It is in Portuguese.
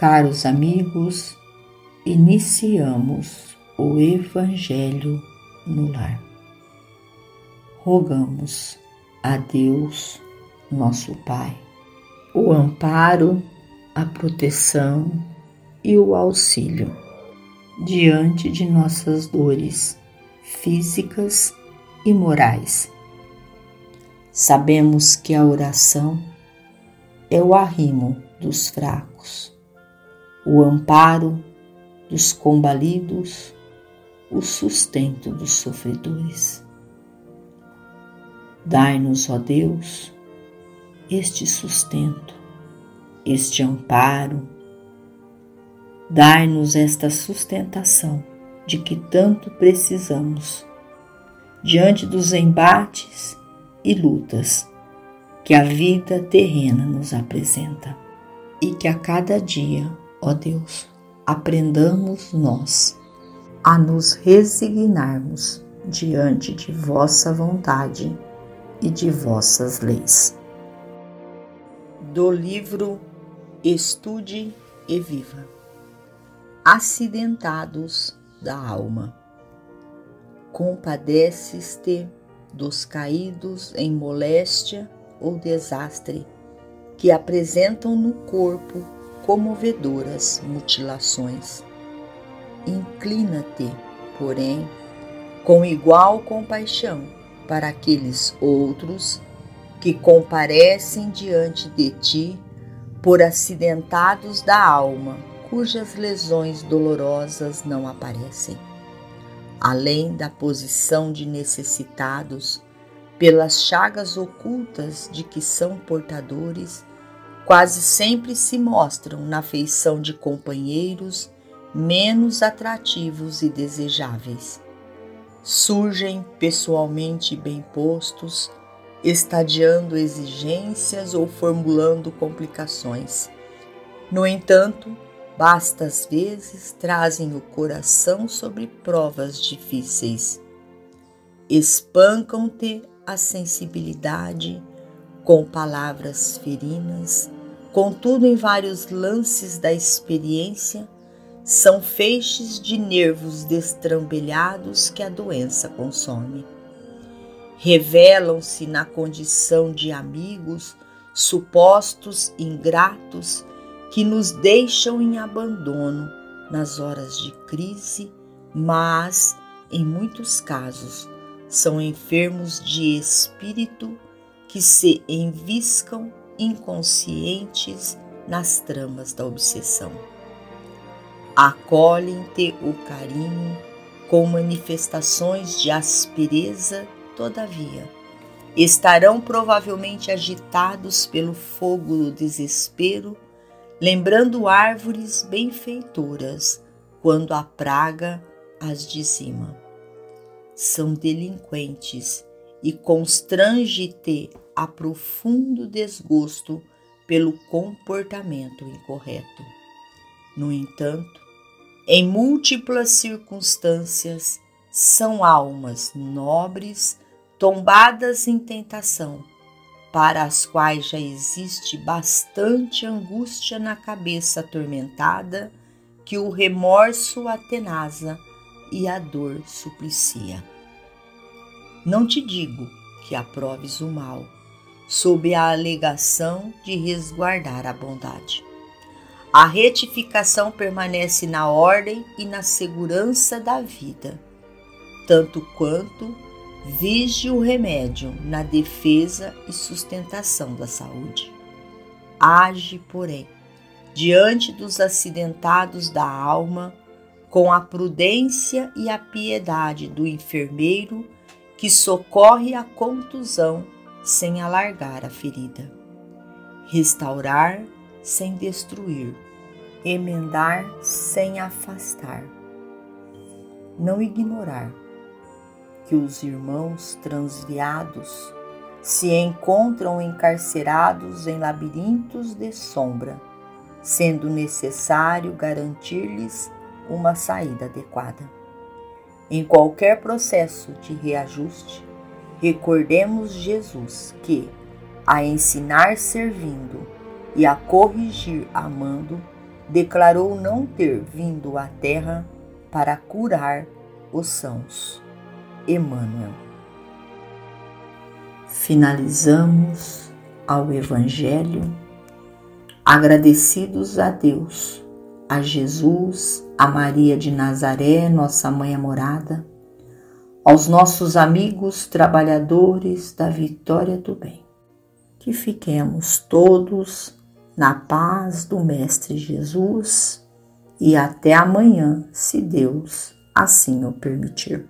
Caros amigos, iniciamos o Evangelho no lar. Rogamos a Deus, nosso Pai, o amparo, a proteção e o auxílio diante de nossas dores físicas e morais. Sabemos que a oração é o arrimo dos fracos, o amparo dos combalidos, o sustento dos sofredores. Dai-nos, ó Deus, este sustento, este amparo, dai-nos esta sustentação de que tanto precisamos diante dos embates e lutas que a vida terrena nos apresenta. E que a cada dia, ó Deus, aprendamos nós a nos resignarmos diante de vossa vontade e de vossas leis. Do livro Estude e Viva Acidentados da Alma Compadeces-te dos caídos em moléstia ou desastre, que apresentam no corpo comovedoras mutilações. Inclina-te, porém, com igual compaixão para aqueles outros que comparecem diante de ti por acidentados da alma, cujas lesões dolorosas não aparecem. Além da posição de necessitados, pelas chagas ocultas de que são portadores, quase sempre se mostram na feição de companheiros menos atrativos e desejáveis. Surgem pessoalmente bem postos, estadiando exigências ou formulando complicações. No entanto, basta às vezes trazem o coração sobre provas difíceis. Espancam-te a sensibilidade com palavras ferinas, contudo, em vários lances da experiência, são feixes de nervos destrambelhados que a doença consome. Revelam-se na condição de amigos supostos ingratos que nos deixam em abandono nas horas de crise, mas, em muitos casos, são enfermos de espírito que se enviscam inconscientes nas tramas da obsessão. Acolhem-te o carinho com manifestações de aspereza, todavia. Estarão provavelmente agitados pelo fogo do desespero, lembrando árvores benfeitoras quando a praga as dizima são delinquentes e constrange-te a profundo desgosto pelo comportamento incorreto. No entanto, em múltiplas circunstâncias, são almas nobres tombadas em tentação, para as quais já existe bastante angústia na cabeça atormentada que o remorso atenasa e a dor suplicia. Não te digo que aproves o mal, sob a alegação de resguardar a bondade. A retificação permanece na ordem e na segurança da vida, tanto quanto vige o remédio na defesa e sustentação da saúde. Age, porém, diante dos acidentados da alma, com a prudência e a piedade do enfermeiro que socorre a contusão sem alargar a ferida. Restaurar sem destruir, emendar sem afastar. Não ignorar que os irmãos transviados se encontram encarcerados em labirintos de sombra, sendo necessário garantir-lhes uma saída adequada. Em qualquer processo de reajuste, recordemos Jesus que, a ensinar servindo e a corrigir amando, declarou não ter vindo à terra para curar os sãos. Emmanuel. Finalizamos ao Evangelho agradecidos a Deus, a Jesus, a Maria de Nazaré, nossa mãe amorada, aos nossos amigos trabalhadores da vitória do bem. Que fiquemos todos na paz do Mestre Jesus e até amanhã, se Deus assim o permitir.